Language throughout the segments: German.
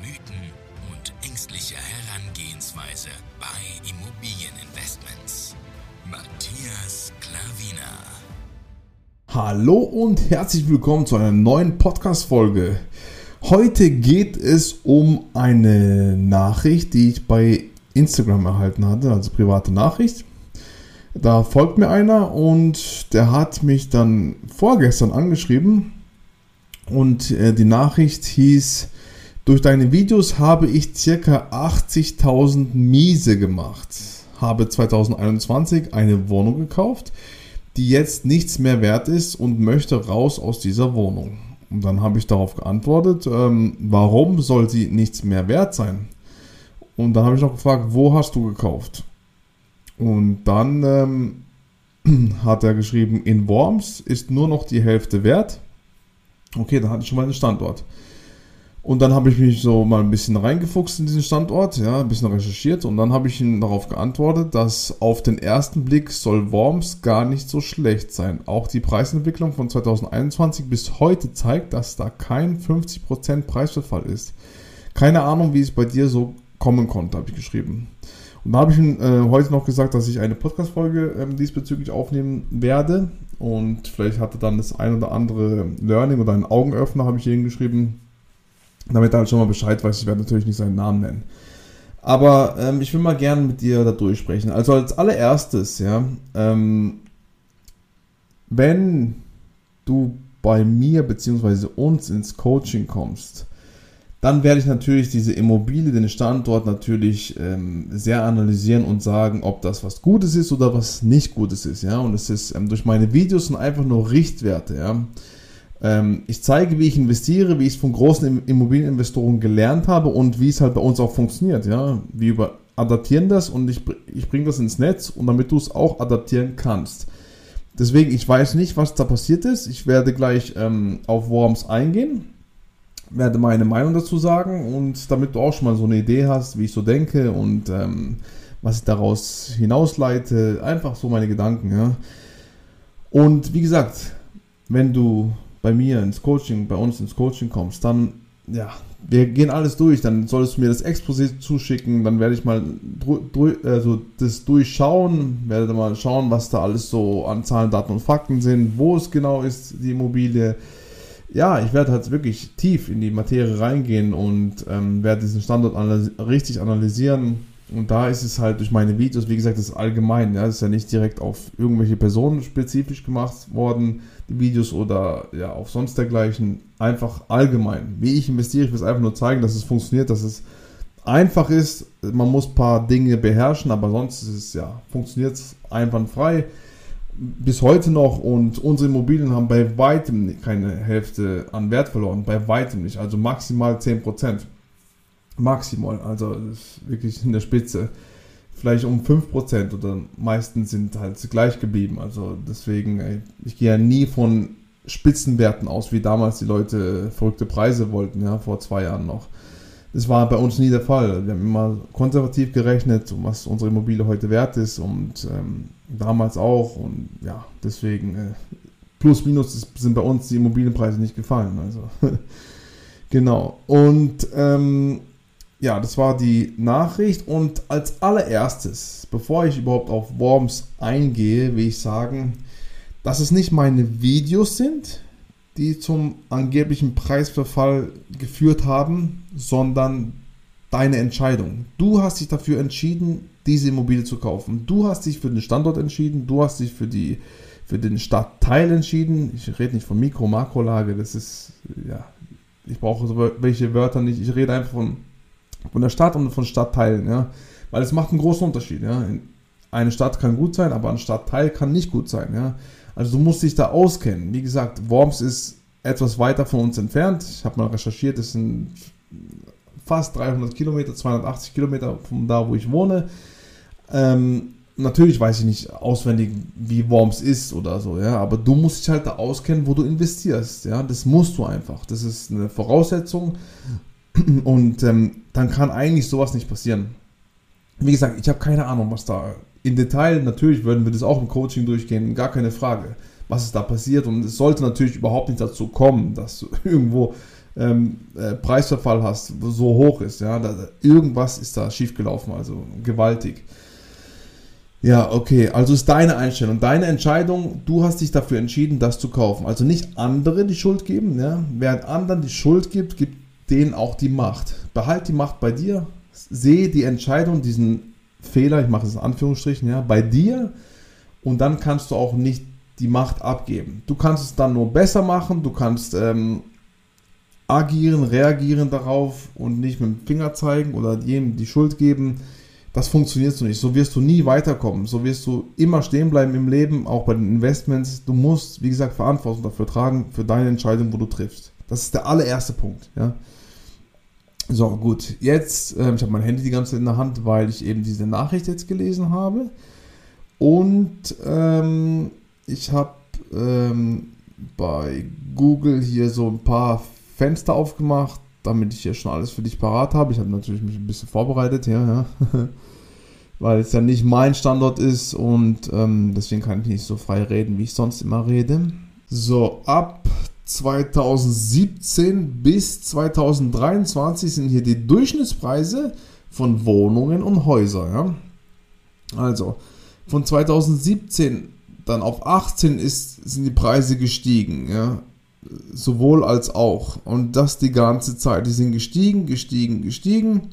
Mythen und ängstliche Herangehensweise bei Immobilieninvestments. Matthias Klavina. Hallo und herzlich willkommen zu einer neuen Podcast-Folge. Heute geht es um eine Nachricht, die ich bei Instagram erhalten hatte, also private Nachricht. Da folgt mir einer und der hat mich dann vorgestern angeschrieben und äh, die Nachricht hieß, durch deine Videos habe ich circa 80.000 Miese gemacht. Habe 2021 eine Wohnung gekauft, die jetzt nichts mehr wert ist und möchte raus aus dieser Wohnung. Und dann habe ich darauf geantwortet, ähm, warum soll sie nichts mehr wert sein? Und dann habe ich noch gefragt, wo hast du gekauft? Und dann ähm, hat er geschrieben, in Worms ist nur noch die Hälfte wert. Okay, dann hatte ich schon mal einen Standort. Und dann habe ich mich so mal ein bisschen reingefuchst in diesen Standort, ja, ein bisschen recherchiert und dann habe ich ihm darauf geantwortet, dass auf den ersten Blick soll Worms gar nicht so schlecht sein. Auch die Preisentwicklung von 2021 bis heute zeigt, dass da kein 50% Preisverfall ist. Keine Ahnung, wie es bei dir so kommen konnte, habe ich geschrieben. Und da habe ich ihm äh, heute noch gesagt, dass ich eine Podcast-Folge ähm, diesbezüglich aufnehmen werde. Und vielleicht hatte dann das ein oder andere Learning oder ein Augenöffner, habe ich ihm geschrieben, damit er halt schon mal Bescheid weiß. Ich werde natürlich nicht seinen Namen nennen. Aber ähm, ich will mal gerne mit dir da durchsprechen. Also als allererstes, ja, ähm, wenn du bei mir bzw. uns ins Coaching kommst, dann werde ich natürlich diese Immobilie, den Standort natürlich ähm, sehr analysieren und sagen, ob das was Gutes ist oder was nicht Gutes ist. Ja, und es ist ähm, durch meine Videos sind einfach nur Richtwerte. Ja, ich zeige, wie ich investiere, wie ich es von großen Immobilieninvestoren gelernt habe und wie es halt bei uns auch funktioniert. Ja, wir über adaptieren das und ich, ich bringe das ins Netz und damit du es auch adaptieren kannst. Deswegen, ich weiß nicht, was da passiert ist. Ich werde gleich ähm, auf Worms eingehen werde meine Meinung dazu sagen und damit du auch schon mal so eine Idee hast, wie ich so denke und ähm, was ich daraus hinausleite, einfach so meine Gedanken. Ja. Und wie gesagt, wenn du bei mir ins Coaching, bei uns ins Coaching kommst, dann ja, wir gehen alles durch. Dann solltest du mir das Exposé zuschicken, dann werde ich mal also das durchschauen, werde mal schauen, was da alles so an Zahlen, Daten und Fakten sind, wo es genau ist, die Immobilie ja, ich werde halt wirklich tief in die Materie reingehen und ähm, werde diesen Standort analys richtig analysieren. Und da ist es halt durch meine Videos, wie gesagt, das ist allgemein. Ja, das ist ja nicht direkt auf irgendwelche Personen spezifisch gemacht worden, die Videos oder ja, auf sonst dergleichen. Einfach allgemein. Wie ich investiere, ich will es einfach nur zeigen, dass es funktioniert, dass es einfach ist. Man muss ein paar Dinge beherrschen, aber sonst ist es ja, funktioniert es einwandfrei bis heute noch und unsere Immobilien haben bei weitem keine Hälfte an Wert verloren, bei weitem nicht, also maximal 10%. Maximal, also wirklich in der Spitze. Vielleicht um 5% oder meistens sind halt gleich geblieben. Also deswegen, ich gehe ja nie von Spitzenwerten aus, wie damals die Leute verrückte Preise wollten, ja, vor zwei Jahren noch. Das war bei uns nie der Fall. Wir haben immer konservativ gerechnet, was unsere Immobilie heute wert ist und ähm, damals auch. Und ja, deswegen äh, plus minus sind bei uns die Immobilienpreise nicht gefallen. Also genau. Und ähm, ja, das war die Nachricht. Und als allererstes, bevor ich überhaupt auf Worms eingehe, will ich sagen, dass es nicht meine Videos sind, die zum angeblichen Preisverfall geführt haben, sondern deine Entscheidung. Du hast dich dafür entschieden, diese Immobilie zu kaufen. Du hast dich für den Standort entschieden, du hast dich für, die, für den Stadtteil entschieden. Ich rede nicht von Mikro-, Makrolage, das ist, ja, ich brauche so welche Wörter nicht. Ich rede einfach von, von der Stadt und von Stadtteilen, ja. Weil es macht einen großen Unterschied, ja. Eine Stadt kann gut sein, aber ein Stadtteil kann nicht gut sein, ja. Also du musst dich da auskennen. Wie gesagt, Worms ist etwas weiter von uns entfernt. Ich habe mal recherchiert, es sind fast 300 Kilometer, 280 Kilometer von da, wo ich wohne. Ähm, natürlich weiß ich nicht auswendig, wie Worms ist oder so, ja, aber du musst dich halt da auskennen, wo du investierst, ja, das musst du einfach. Das ist eine Voraussetzung und ähm, dann kann eigentlich sowas nicht passieren. Wie gesagt, ich habe keine Ahnung, was da in Detail, natürlich würden wir das auch im Coaching durchgehen, gar keine Frage, was ist da passiert und es sollte natürlich überhaupt nicht dazu kommen, dass du irgendwo ähm, äh, Preisverfall hast, so hoch ist, ja, da, irgendwas ist da schiefgelaufen, also gewaltig. Ja, okay, also ist deine Einstellung, deine Entscheidung, du hast dich dafür entschieden, das zu kaufen. Also nicht andere die Schuld geben, ja? während anderen die Schuld gibt, gibt denen auch die Macht. Behalt die Macht bei dir, sehe die Entscheidung, diesen Fehler, ich mache es in Anführungsstrichen, ja, bei dir und dann kannst du auch nicht die Macht abgeben. Du kannst es dann nur besser machen, du kannst ähm, agieren, reagieren darauf und nicht mit dem Finger zeigen oder jedem die Schuld geben das funktioniert so nicht. So wirst du nie weiterkommen. So wirst du immer stehen bleiben im Leben, auch bei den Investments. Du musst, wie gesagt, Verantwortung dafür tragen, für deine Entscheidung, wo du triffst. Das ist der allererste Punkt. Ja? So, gut. Jetzt, äh, ich habe mein Handy die ganze Zeit in der Hand, weil ich eben diese Nachricht jetzt gelesen habe. Und ähm, ich habe ähm, bei Google hier so ein paar Fenster aufgemacht damit ich hier schon alles für dich parat habe. Ich habe natürlich mich ein bisschen vorbereitet, ja, ja. weil es ja nicht mein Standort ist und ähm, deswegen kann ich nicht so frei reden, wie ich sonst immer rede. So, ab 2017 bis 2023 sind hier die Durchschnittspreise von Wohnungen und Häusern. Ja? Also, von 2017 dann auf 18 ist, sind die Preise gestiegen. Ja? sowohl als auch. Und das die ganze Zeit. Die sind gestiegen, gestiegen, gestiegen.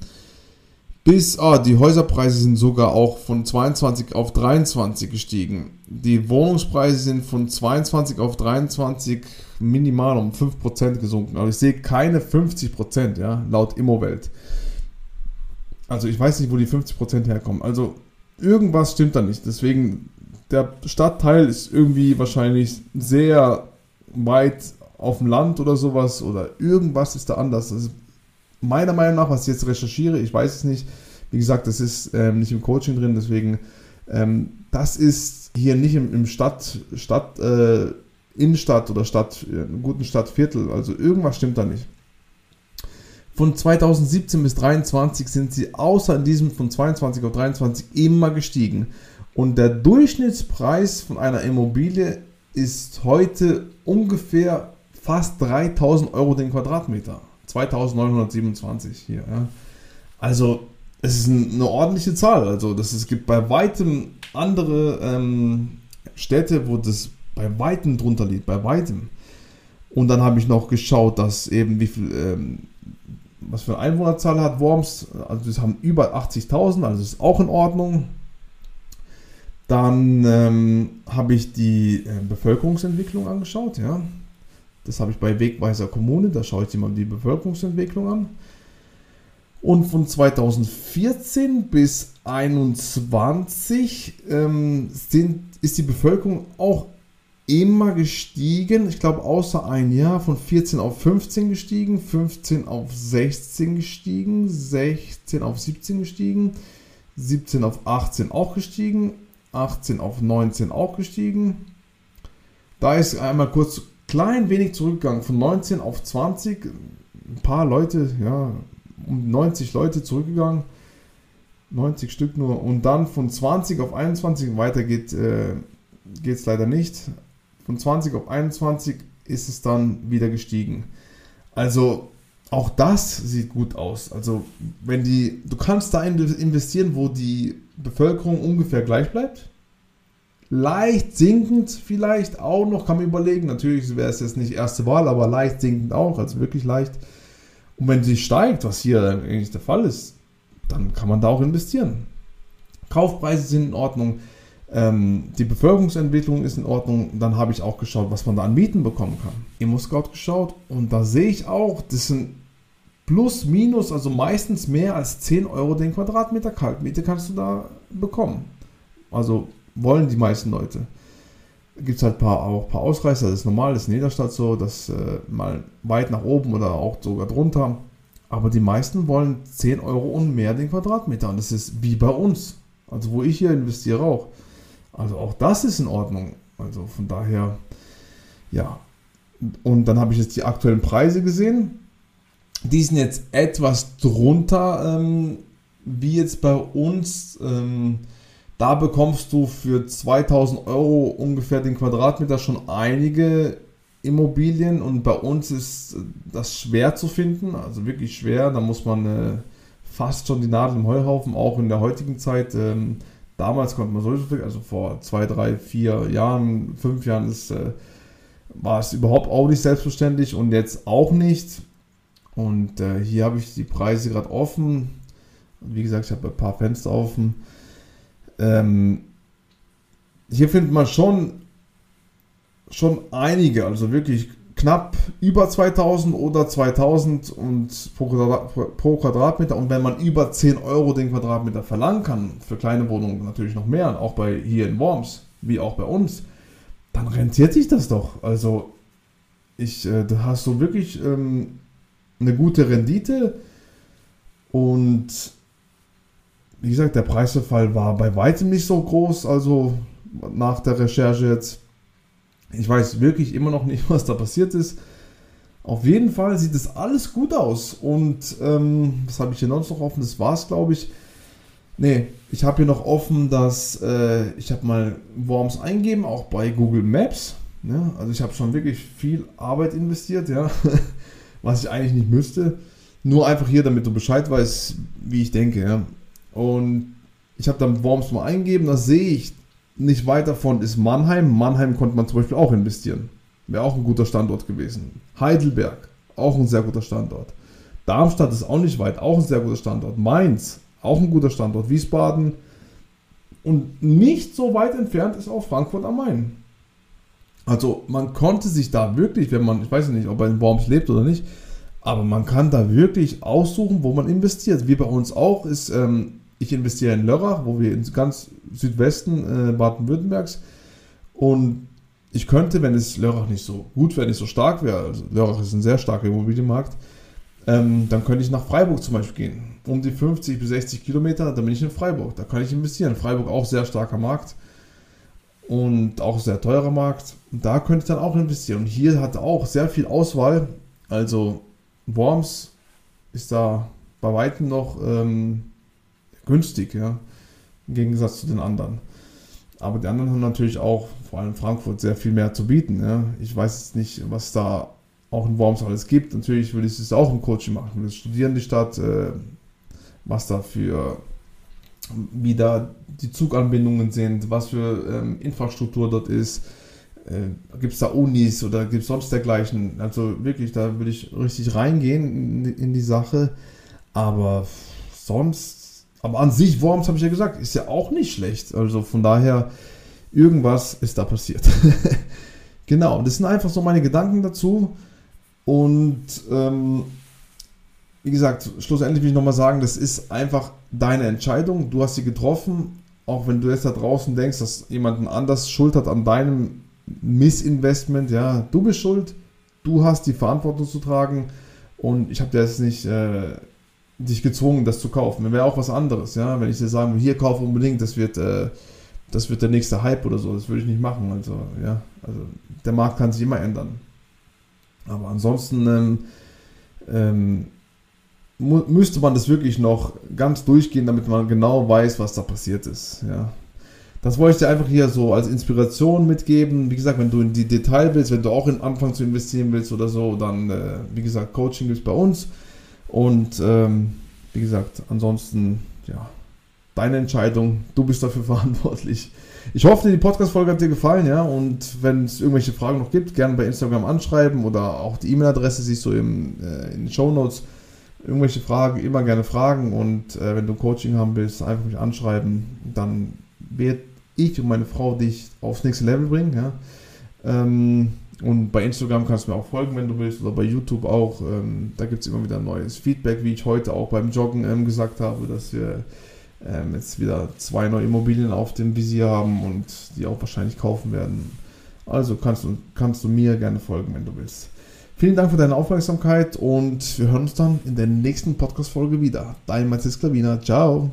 Bis, ah, die Häuserpreise sind sogar auch von 22 auf 23 gestiegen. Die Wohnungspreise sind von 22 auf 23 minimal um 5% gesunken. Aber ich sehe keine 50%, ja, laut Immowelt. Also ich weiß nicht, wo die 50% herkommen. Also irgendwas stimmt da nicht. Deswegen, der Stadtteil ist irgendwie wahrscheinlich sehr weit auf dem Land oder sowas oder irgendwas ist da anders. Also meiner Meinung nach, was ich jetzt recherchiere, ich weiß es nicht. Wie gesagt, das ist ähm, nicht im Coaching drin, deswegen ähm, das ist hier nicht im, im Stadt, Stadt, äh, Innenstadt oder Stadt, äh, guten Stadtviertel. Also irgendwas stimmt da nicht. Von 2017 bis 2023 sind sie außer in diesem von 22 auf 23 immer gestiegen. Und der Durchschnittspreis von einer Immobilie ist heute ungefähr fast 3000 Euro den Quadratmeter. 2927 hier. Ja. Also es ist eine ordentliche Zahl. Also das, es gibt bei weitem andere ähm, Städte, wo das bei weitem drunter liegt, bei weitem. Und dann habe ich noch geschaut, dass eben wie viel, ähm, was für eine Einwohnerzahl hat Worms. Also das haben über 80.000, also ist auch in Ordnung. Dann ähm, habe ich die äh, Bevölkerungsentwicklung angeschaut, ja. Das habe ich bei Wegweiser Kommune, da schaue ich mal die Bevölkerungsentwicklung an. Und von 2014 bis 2021 ähm, sind, ist die Bevölkerung auch immer gestiegen. Ich glaube, außer ein Jahr von 14 auf 15 gestiegen, 15 auf 16 gestiegen, 16 auf 17 gestiegen, 17 auf 18 auch gestiegen, 18 auf 19 auch gestiegen. Da ist einmal kurz klein wenig zurückgegangen, von 19 auf 20, ein paar Leute, ja, um 90 Leute zurückgegangen, 90 Stück nur, und dann von 20 auf 21, weiter geht äh, es leider nicht, von 20 auf 21 ist es dann wieder gestiegen. Also auch das sieht gut aus. Also wenn die, du kannst da investieren, wo die Bevölkerung ungefähr gleich bleibt leicht sinkend vielleicht auch noch, kann man überlegen. Natürlich wäre es jetzt nicht erste Wahl, aber leicht sinkend auch, also wirklich leicht. Und wenn sie steigt, was hier eigentlich der Fall ist, dann kann man da auch investieren. Kaufpreise sind in Ordnung, ähm, die Bevölkerungsentwicklung ist in Ordnung. Dann habe ich auch geschaut, was man da an Mieten bekommen kann. Immo-Scout geschaut und da sehe ich auch, das sind plus, minus, also meistens mehr als 10 Euro den Quadratmeter Kaltmiete kannst du da bekommen. Also wollen die meisten Leute. Gibt es halt paar, auch ein paar Ausreißer, das ist normal, das ist in jeder Stadt so, das äh, mal weit nach oben oder auch sogar drunter. Aber die meisten wollen 10 Euro und mehr den Quadratmeter. Und das ist wie bei uns. Also wo ich hier investiere auch. Also auch das ist in Ordnung. Also von daher, ja. Und dann habe ich jetzt die aktuellen Preise gesehen. Die sind jetzt etwas drunter, ähm, wie jetzt bei uns. Ähm, da bekommst du für 2000 Euro ungefähr den Quadratmeter schon einige Immobilien und bei uns ist das schwer zu finden, also wirklich schwer. Da muss man äh, fast schon die Nadel im Heuhaufen, auch in der heutigen Zeit. Ähm, damals konnte man sowieso, also vor zwei, drei, vier Jahren, fünf Jahren ist, äh, war es überhaupt auch nicht selbstverständlich und jetzt auch nicht. Und äh, hier habe ich die Preise gerade offen. Wie gesagt, ich habe ein paar Fenster offen. Ähm, hier findet man schon schon einige, also wirklich knapp über 2000 oder 2000 und pro, pro Quadratmeter. Und wenn man über 10 Euro den Quadratmeter verlangen kann, für kleine Wohnungen natürlich noch mehr, auch bei hier in Worms, wie auch bei uns, dann rentiert sich das doch. Also ich, äh, da hast du wirklich ähm, eine gute Rendite und wie gesagt, der Preisverfall war bei weitem nicht so groß, also nach der Recherche jetzt. Ich weiß wirklich immer noch nicht, was da passiert ist. Auf jeden Fall sieht es alles gut aus. Und ähm, was habe ich hier sonst noch offen? Das war es, glaube ich. Ne, ich habe hier noch offen, dass äh, ich habe mal Worms eingeben, auch bei Google Maps. Ne? Also ich habe schon wirklich viel Arbeit investiert, ja, was ich eigentlich nicht müsste. Nur einfach hier, damit du Bescheid weißt, wie ich denke. Ja? Und ich habe dann Worms mal eingeben, da sehe ich, nicht weit davon ist Mannheim. Mannheim konnte man zum Beispiel auch investieren. Wäre auch ein guter Standort gewesen. Heidelberg, auch ein sehr guter Standort. Darmstadt ist auch nicht weit, auch ein sehr guter Standort. Mainz, auch ein guter Standort. Wiesbaden und nicht so weit entfernt ist auch Frankfurt am Main. Also man konnte sich da wirklich, wenn man, ich weiß nicht, ob er in Worms lebt oder nicht, aber man kann da wirklich aussuchen, wo man investiert. Wie bei uns auch ist ähm, ich investiere in Lörrach, wo wir in ganz Südwesten äh, Baden-Württembergs und ich könnte, wenn es Lörrach nicht so gut wäre, nicht so stark wäre, also Lörrach ist ein sehr starker Immobilienmarkt, ähm, dann könnte ich nach Freiburg zum Beispiel gehen. Um die 50 bis 60 Kilometer, dann bin ich in Freiburg. Da kann ich investieren. Freiburg auch sehr starker Markt und auch sehr teurer Markt. Da könnte ich dann auch investieren. Und hier hat auch sehr viel Auswahl. Also Worms ist da bei weitem noch ähm, günstig, ja, im Gegensatz zu den anderen. Aber die anderen haben natürlich auch, vor allem Frankfurt, sehr viel mehr zu bieten. Ja. Ich weiß jetzt nicht, was da auch in Worms alles gibt. Natürlich will ich es auch im Coaching machen. Will studieren die Stadt, äh, was da für, wie da die Zuganbindungen sind, was für ähm, Infrastruktur dort ist. Äh, gibt es da Unis oder gibt es sonst dergleichen? Also wirklich, da will ich richtig reingehen in, in die Sache. Aber sonst aber an sich, Worms, habe ich ja gesagt, ist ja auch nicht schlecht. Also von daher, irgendwas ist da passiert. genau, das sind einfach so meine Gedanken dazu. Und ähm, wie gesagt, schlussendlich will ich nochmal sagen, das ist einfach deine Entscheidung. Du hast sie getroffen. Auch wenn du jetzt da draußen denkst, dass jemand anders Schuld hat an deinem Missinvestment, ja, du bist schuld. Du hast die Verantwortung zu tragen. Und ich habe dir jetzt nicht äh, dich gezwungen, das zu kaufen. Wäre auch was anderes, ja. Wenn ich dir sagen hier kaufe unbedingt, das wird, äh, das wird der nächste Hype oder so, das würde ich nicht machen. Also, ja, also der Markt kann sich immer ändern. Aber ansonsten ähm, ähm, müsste man das wirklich noch ganz durchgehen, damit man genau weiß, was da passiert ist. Ja. Das wollte ich dir einfach hier so als Inspiration mitgeben. Wie gesagt, wenn du in die Detail willst, wenn du auch in Anfang zu investieren willst oder so, dann, äh, wie gesagt, Coaching gibt bei uns. Und ähm, wie gesagt, ansonsten, ja, deine Entscheidung, du bist dafür verantwortlich. Ich hoffe, die Podcast-Folge hat dir gefallen, ja. Und wenn es irgendwelche Fragen noch gibt, gerne bei Instagram anschreiben oder auch die E-Mail-Adresse siehst du im, äh, in den Show Notes. Irgendwelche Fragen, immer gerne fragen. Und äh, wenn du Coaching haben willst, einfach mich anschreiben. Dann werde ich und meine Frau dich aufs nächste Level bringen, ja. Ähm, und bei Instagram kannst du mir auch folgen, wenn du willst, oder bei YouTube auch. Ähm, da gibt es immer wieder neues Feedback, wie ich heute auch beim Joggen ähm, gesagt habe, dass wir ähm, jetzt wieder zwei neue Immobilien auf dem Visier haben und die auch wahrscheinlich kaufen werden. Also kannst du, kannst du mir gerne folgen, wenn du willst. Vielen Dank für deine Aufmerksamkeit und wir hören uns dann in der nächsten Podcast-Folge wieder. Dein Matthias Klavina. Ciao.